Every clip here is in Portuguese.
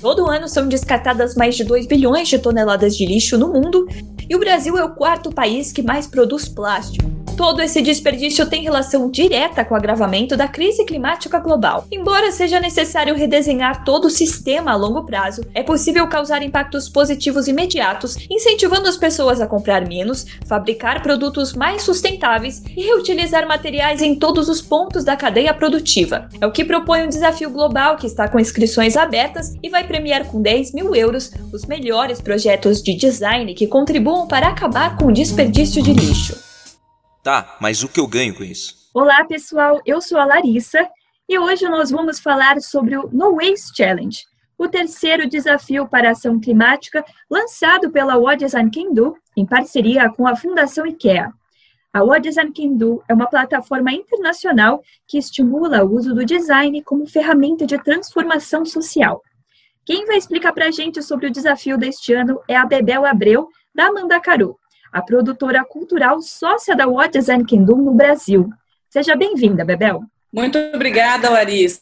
Todo ano são descartadas mais de 2 bilhões de toneladas de lixo no mundo e o Brasil é o quarto país que mais produz plástico. Todo esse desperdício tem relação direta com o agravamento da crise climática global. Embora seja necessário redesenhar todo o sistema a longo prazo, é possível causar impactos positivos imediatos, incentivando as pessoas a comprar menos, fabricar produtos mais sustentáveis e reutilizar materiais em todos os pontos da cadeia produtiva. É o que propõe um desafio global que está com inscrições abertas e vai premiar com 10 mil euros os melhores projetos de design que contribuam para acabar com o desperdício de lixo. Tá, mas o que eu ganho com isso? Olá, pessoal. Eu sou a Larissa e hoje nós vamos falar sobre o No Waste Challenge, o terceiro desafio para a ação climática lançado pela What Design Can Do em parceria com a Fundação IKEA. A What Design Can Do é uma plataforma internacional que estimula o uso do design como ferramenta de transformação social. Quem vai explicar para a gente sobre o desafio deste ano é a Bebel Abreu, da Mandacaru a produtora cultural sócia da What Design Do no Brasil. Seja bem-vinda, Bebel. Muito obrigada, Larissa.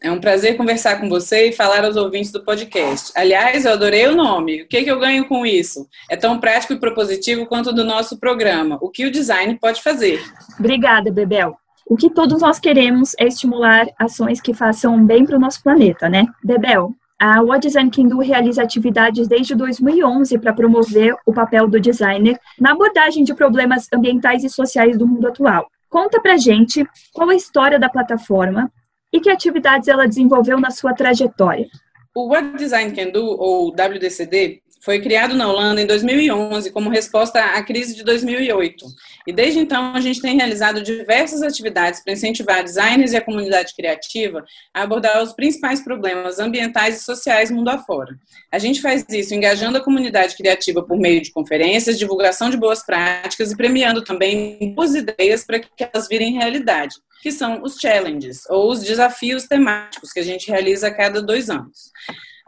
É um prazer conversar com você e falar aos ouvintes do podcast. Aliás, eu adorei o nome. O que, que eu ganho com isso? É tão prático e propositivo quanto do nosso programa. O que o design pode fazer? Obrigada, Bebel. O que todos nós queremos é estimular ações que façam bem para o nosso planeta, né? Bebel, a What Design Can Do realiza atividades desde 2011 para promover o papel do designer na abordagem de problemas ambientais e sociais do mundo atual. Conta pra gente qual a história da plataforma e que atividades ela desenvolveu na sua trajetória. O What Design Can Do, ou WDCD, foi criado na Holanda em 2011 como resposta à crise de 2008. E desde então a gente tem realizado diversas atividades para incentivar designers e a comunidade criativa a abordar os principais problemas ambientais e sociais mundo afora. A gente faz isso engajando a comunidade criativa por meio de conferências, divulgação de boas práticas e premiando também boas ideias para que elas virem realidade, que são os challenges ou os desafios temáticos que a gente realiza a cada dois anos.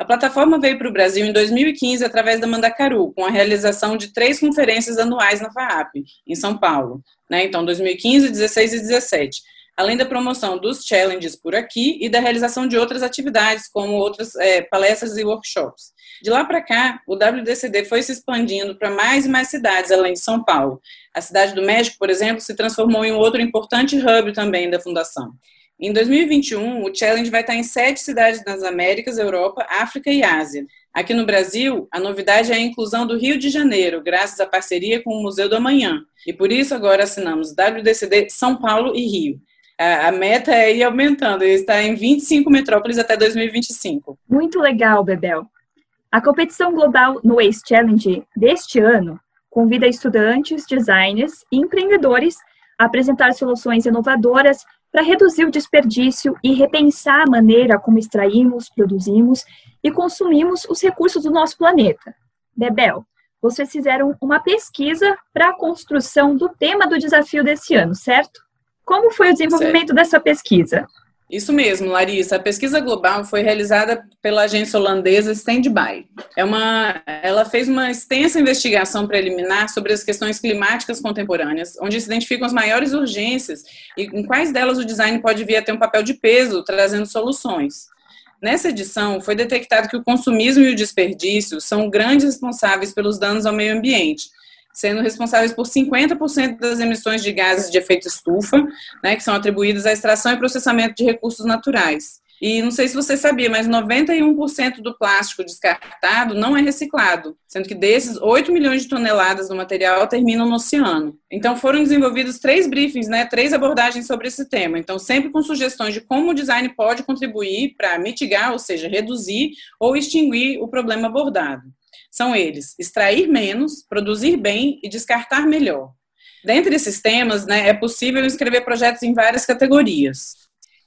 A plataforma veio para o Brasil em 2015 através da Mandacaru, com a realização de três conferências anuais na FAAP, em São Paulo, né? então 2015, 16 e 17 além da promoção dos challenges por aqui e da realização de outras atividades, como outras é, palestras e workshops. De lá para cá, o WDCD foi se expandindo para mais e mais cidades além de São Paulo. A cidade do México, por exemplo, se transformou em outro importante hub também da fundação. Em 2021, o Challenge vai estar em sete cidades nas Américas, Europa, África e Ásia. Aqui no Brasil, a novidade é a inclusão do Rio de Janeiro, graças à parceria com o Museu do Amanhã. E por isso agora assinamos WDCD São Paulo e Rio. A, meta é ir aumentando, está em 25 metrópoles até 2025. Muito legal, Bebel. A competição global no Waste Challenge deste ano convida estudantes, designers e empreendedores a apresentar soluções inovadoras para reduzir o desperdício e repensar a maneira como extraímos, produzimos e consumimos os recursos do nosso planeta. Bebel, vocês fizeram uma pesquisa para a construção do tema do desafio desse ano, certo? Como foi o desenvolvimento certo. dessa pesquisa? Isso mesmo, Larissa. A pesquisa global foi realizada pela agência holandesa Standby. É uma, ela fez uma extensa investigação preliminar sobre as questões climáticas contemporâneas, onde se identificam as maiores urgências e em quais delas o design pode vir a ter um papel de peso, trazendo soluções. Nessa edição, foi detectado que o consumismo e o desperdício são grandes responsáveis pelos danos ao meio ambiente, sendo responsáveis por 50% das emissões de gases de efeito estufa, né, que são atribuídas à extração e processamento de recursos naturais. E não sei se você sabia, mas 91% do plástico descartado não é reciclado, sendo que desses, 8 milhões de toneladas do material terminam no oceano. Então foram desenvolvidos três briefings, né, três abordagens sobre esse tema. Então, sempre com sugestões de como o design pode contribuir para mitigar, ou seja, reduzir ou extinguir o problema abordado. São eles: extrair menos, produzir bem e descartar melhor. Dentre esses temas, né, é possível escrever projetos em várias categorias.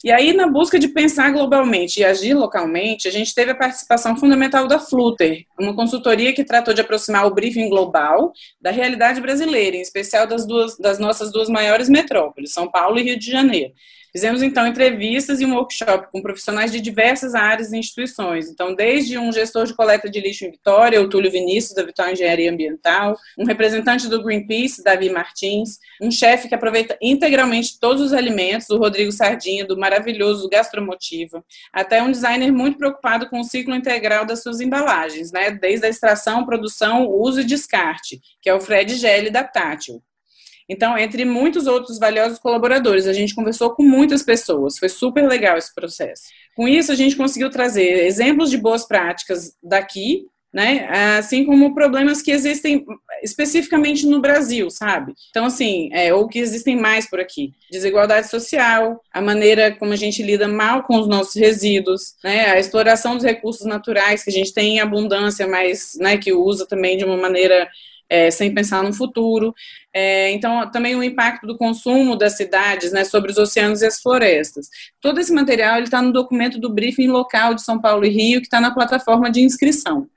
E aí, na busca de pensar globalmente e agir localmente, a gente teve a participação fundamental da Flutter, uma consultoria que tratou de aproximar o briefing global da realidade brasileira, em especial das, duas, das nossas duas maiores metrópoles, São Paulo e Rio de Janeiro. Fizemos então entrevistas e um workshop com profissionais de diversas áreas e instituições. Então, desde um gestor de coleta de lixo em Vitória, o Túlio Vinícius, da Vitória Engenharia Ambiental, um representante do Greenpeace, Davi Martins, um chefe que aproveita integralmente todos os alimentos, o Rodrigo Sardinha, do maravilhoso Gastromotiva, até um designer muito preocupado com o ciclo integral das suas embalagens, né? desde a extração, produção, uso e descarte, que é o Fred Gelli da Tátil. Então, entre muitos outros valiosos colaboradores, a gente conversou com muitas pessoas, foi super legal esse processo. Com isso, a gente conseguiu trazer exemplos de boas práticas daqui, né, assim como problemas que existem especificamente no Brasil, sabe? Então, assim, é, ou que existem mais por aqui. Desigualdade social, a maneira como a gente lida mal com os nossos resíduos, né, a exploração dos recursos naturais que a gente tem em abundância, mas né, que usa também de uma maneira é, sem pensar no futuro. É, então, também o impacto do consumo das cidades né, sobre os oceanos e as florestas. Todo esse material está no documento do briefing local de São Paulo e Rio, que está na plataforma de inscrição.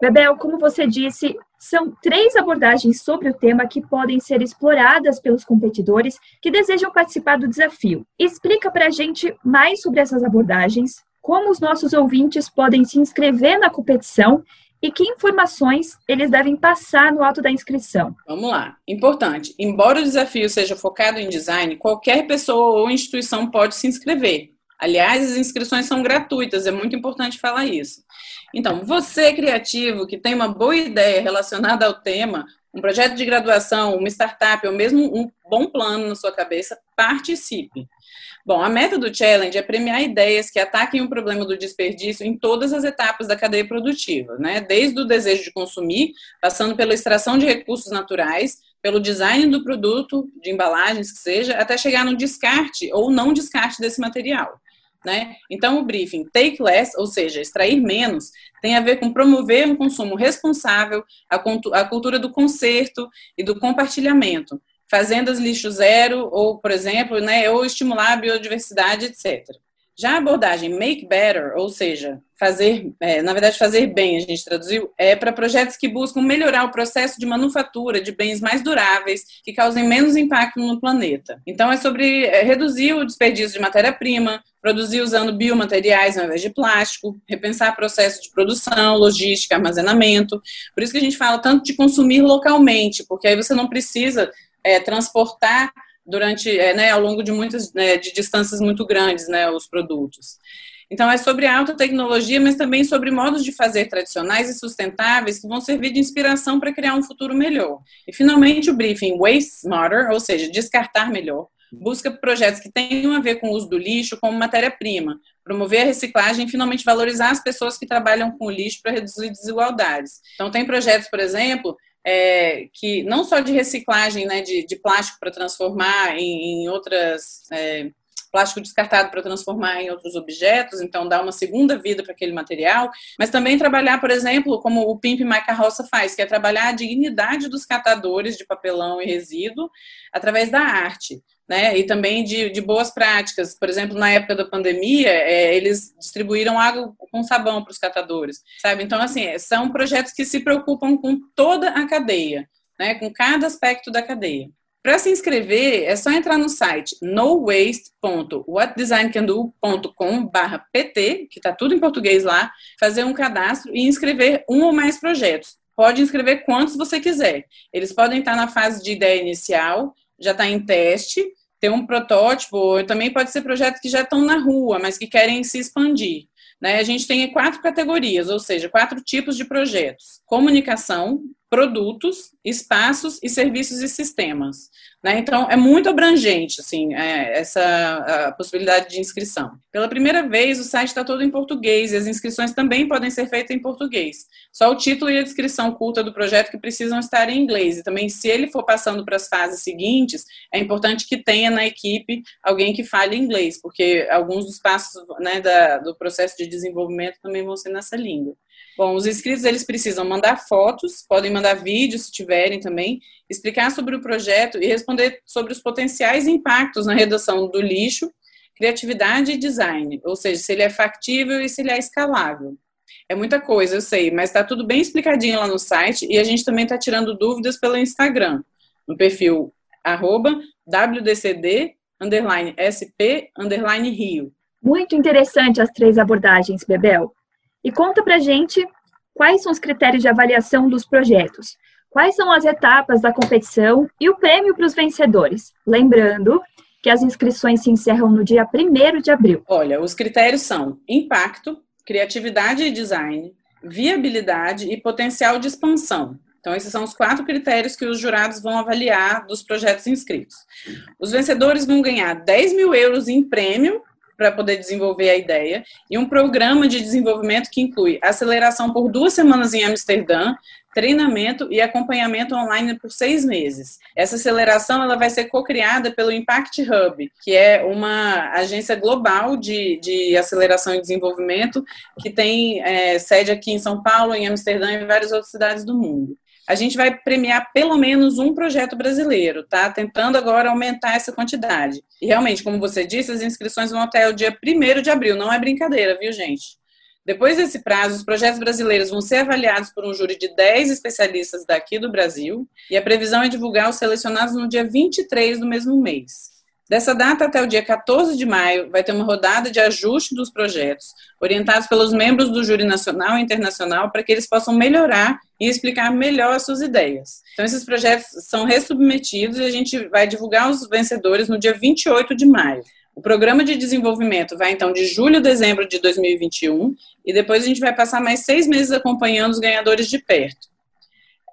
Bebel, como você disse, são três abordagens sobre o tema que podem ser exploradas pelos competidores que desejam participar do desafio. Explica para a gente mais sobre essas abordagens, como os nossos ouvintes podem se inscrever na competição e que informações eles devem passar no ato da inscrição? Vamos lá. Importante. Embora o desafio seja focado em design, qualquer pessoa ou instituição pode se inscrever. Aliás, as inscrições são gratuitas, é muito importante falar isso. Então, você criativo que tem uma boa ideia relacionada ao tema, um projeto de graduação, uma startup ou mesmo um bom plano na sua cabeça, participe. Bom, a meta do challenge é premiar ideias que ataquem o problema do desperdício em todas as etapas da cadeia produtiva, né? Desde o desejo de consumir, passando pela extração de recursos naturais, pelo design do produto, de embalagens que seja, até chegar no descarte ou não descarte desse material. Né? Então, o briefing Take Less, ou seja, extrair menos, tem a ver com promover um consumo responsável, a, a cultura do conserto e do compartilhamento, fazendas lixo zero, ou, por exemplo, né, ou estimular a biodiversidade, etc. Já a abordagem make better, ou seja, fazer, é, na verdade, fazer bem, a gente traduziu, é para projetos que buscam melhorar o processo de manufatura de bens mais duráveis, que causem menos impacto no planeta. Então, é sobre é, reduzir o desperdício de matéria-prima, produzir usando biomateriais ao invés de plástico, repensar processo de produção, logística, armazenamento. Por isso que a gente fala tanto de consumir localmente, porque aí você não precisa é, transportar durante, é, né, ao longo de muitas, né, de distâncias muito grandes, né, os produtos. Então, é sobre alta tecnologia, mas também sobre modos de fazer tradicionais e sustentáveis que vão servir de inspiração para criar um futuro melhor. E, finalmente, o briefing Waste Smarter, ou seja, descartar melhor, busca projetos que tenham a ver com o uso do lixo como matéria-prima, promover a reciclagem e finalmente valorizar as pessoas que trabalham com o lixo para reduzir desigualdades. Então, tem projetos, por exemplo, é, que não só de reciclagem né, de, de plástico para transformar em, em outras. É, plástico descartado para transformar em outros objetos, então dar uma segunda vida para aquele material, mas também trabalhar, por exemplo, como o Pimp My Carroça faz, que é trabalhar a dignidade dos catadores de papelão e resíduo através da arte né? E também de, de boas práticas. Por exemplo, na época da pandemia, é, eles distribuíram água com sabão para os catadores, sabe? Então, assim, são projetos que se preocupam com toda a cadeia, né? Com cada aspecto da cadeia. Para se inscrever, é só entrar no site nowaste.whatdesigncando.com/pt, que está tudo em português lá, fazer um cadastro e inscrever um ou mais projetos. Pode inscrever quantos você quiser. Eles podem estar na fase de ideia inicial, já está em teste, tem um protótipo, também pode ser projetos que já estão na rua, mas que querem se expandir. Né? A gente tem quatro categorias, ou seja, quatro tipos de projetos: comunicação, produtos, espaços e serviços e sistemas. Né? Então, é muito abrangente assim, é, essa possibilidade de inscrição. Pela primeira vez, o site está todo em português e as inscrições também podem ser feitas em português. Só o título e a descrição culta do projeto que precisam estar em inglês. E também, se ele for passando para as fases seguintes, é importante que tenha na equipe alguém que fale inglês, porque alguns dos passos né, da, do processo de desenvolvimento também vão ser nessa língua. Bom, os inscritos eles precisam mandar fotos, podem mandar vídeos se tiverem também, explicar sobre o projeto e responder sobre os potenciais impactos na redução do lixo, criatividade e design, ou seja, se ele é factível e se ele é escalável. É muita coisa, eu sei, mas está tudo bem explicadinho lá no site e a gente também está tirando dúvidas pelo Instagram, no perfil arroba WDCD underline SP, underline Rio. Muito interessante as três abordagens, Bebel. E conta pra gente quais são os critérios de avaliação dos projetos, quais são as etapas da competição e o prêmio para os vencedores. Lembrando que as inscrições se encerram no dia 1 de abril. Olha, os critérios são impacto, criatividade e design, viabilidade e potencial de expansão. Então, esses são os quatro critérios que os jurados vão avaliar dos projetos inscritos. Os vencedores vão ganhar 10 mil euros em prêmio para poder desenvolver a ideia e um programa de desenvolvimento que inclui aceleração por duas semanas em Amsterdã, treinamento e acompanhamento online por seis meses. Essa aceleração ela vai ser co-criada pelo Impact Hub, que é uma agência global de, de aceleração e desenvolvimento que tem é, sede aqui em São Paulo, em Amsterdã e em várias outras cidades do mundo a gente vai premiar pelo menos um projeto brasileiro, tá? Tentando agora aumentar essa quantidade. E realmente, como você disse, as inscrições vão até o dia 1 de abril, não é brincadeira, viu, gente? Depois desse prazo, os projetos brasileiros vão ser avaliados por um júri de 10 especialistas daqui do Brasil, e a previsão é divulgar os selecionados no dia 23 do mesmo mês. Dessa data até o dia 14 de maio, vai ter uma rodada de ajuste dos projetos, orientados pelos membros do júri nacional e internacional, para que eles possam melhorar e explicar melhor as suas ideias. Então, esses projetos são resubmetidos e a gente vai divulgar os vencedores no dia 28 de maio. O programa de desenvolvimento vai então de julho a dezembro de 2021 e depois a gente vai passar mais seis meses acompanhando os ganhadores de perto.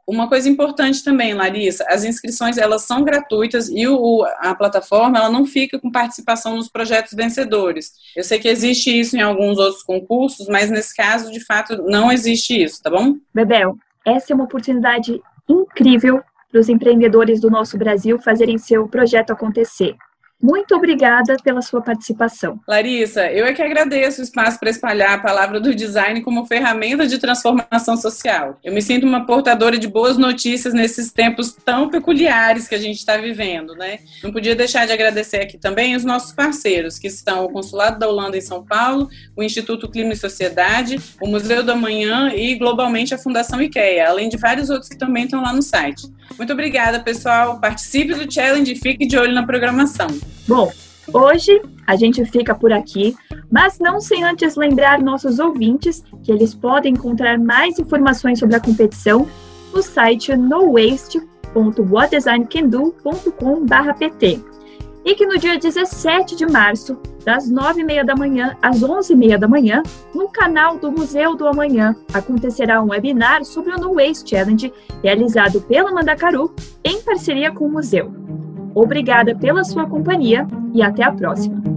Uma coisa importante também, Larissa, as inscrições elas são gratuitas e o, a plataforma ela não fica com participação nos projetos vencedores. Eu sei que existe isso em alguns outros concursos, mas nesse caso, de fato, não existe isso, tá bom? Bebel, essa é uma oportunidade incrível para os empreendedores do nosso Brasil fazerem seu projeto acontecer. Muito obrigada pela sua participação. Larissa, eu é que agradeço o espaço para espalhar a palavra do design como ferramenta de transformação social. Eu me sinto uma portadora de boas notícias nesses tempos tão peculiares que a gente está vivendo, né? Não podia deixar de agradecer aqui também os nossos parceiros, que estão o Consulado da Holanda em São Paulo, o Instituto Clima e Sociedade, o Museu do Amanhã e globalmente a Fundação IKEA, além de vários outros que também estão lá no site. Muito obrigada, pessoal. Participe do challenge e fique de olho na programação. Bom, hoje a gente fica por aqui, mas não sem antes lembrar nossos ouvintes que eles podem encontrar mais informações sobre a competição no site nowaste.whatdesigncando.com.pt e que no dia 17 de março, das 9h30 da manhã às 11h30 da manhã, no canal do Museu do Amanhã, acontecerá um webinar sobre o No Waste Challenge, realizado pela Mandacaru, em parceria com o museu. Obrigada pela sua companhia e até a próxima!